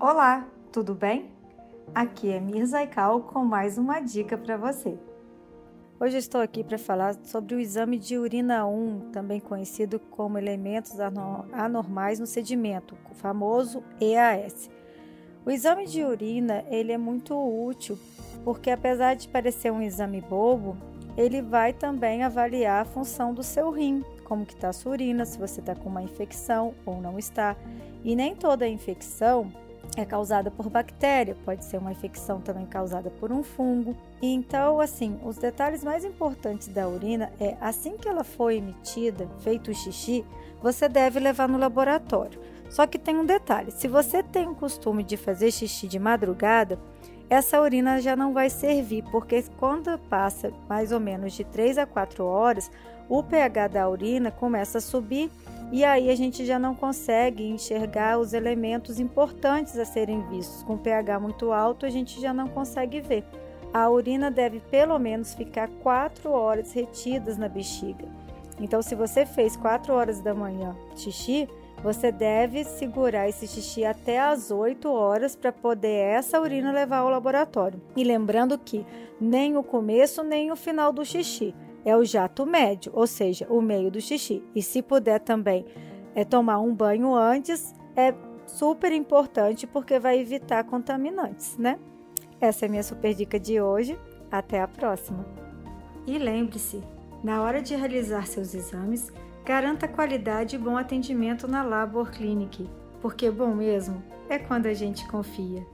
Olá, tudo bem? Aqui é Mirza Ikal com mais uma dica para você. Hoje estou aqui para falar sobre o exame de urina 1, também conhecido como elementos anormais no sedimento, o famoso EAS. O exame de urina ele é muito útil porque apesar de parecer um exame bobo, ele vai também avaliar a função do seu rim, como que está a sua urina, se você está com uma infecção ou não está. E nem toda infecção é causada por bactéria, pode ser uma infecção também causada por um fungo. Então, assim, os detalhes mais importantes da urina é assim que ela foi emitida, feito o xixi, você deve levar no laboratório. Só que tem um detalhe: se você tem o costume de fazer xixi de madrugada, essa urina já não vai servir, porque quando passa mais ou menos de 3 a 4 horas, o pH da urina começa a subir e aí a gente já não consegue enxergar os elementos importantes a serem vistos. Com pH muito alto, a gente já não consegue ver. A urina deve pelo menos ficar 4 horas retidas na bexiga. Então, se você fez 4 horas da manhã xixi, você deve segurar esse xixi até as 8 horas para poder essa urina levar ao laboratório. E lembrando que nem o começo nem o final do xixi é o jato médio, ou seja, o meio do xixi. E se puder também é tomar um banho antes, é super importante porque vai evitar contaminantes, né? Essa é minha super dica de hoje. Até a próxima. E lembre-se, na hora de realizar seus exames, garanta qualidade e bom atendimento na Labor Clinic, porque bom mesmo é quando a gente confia.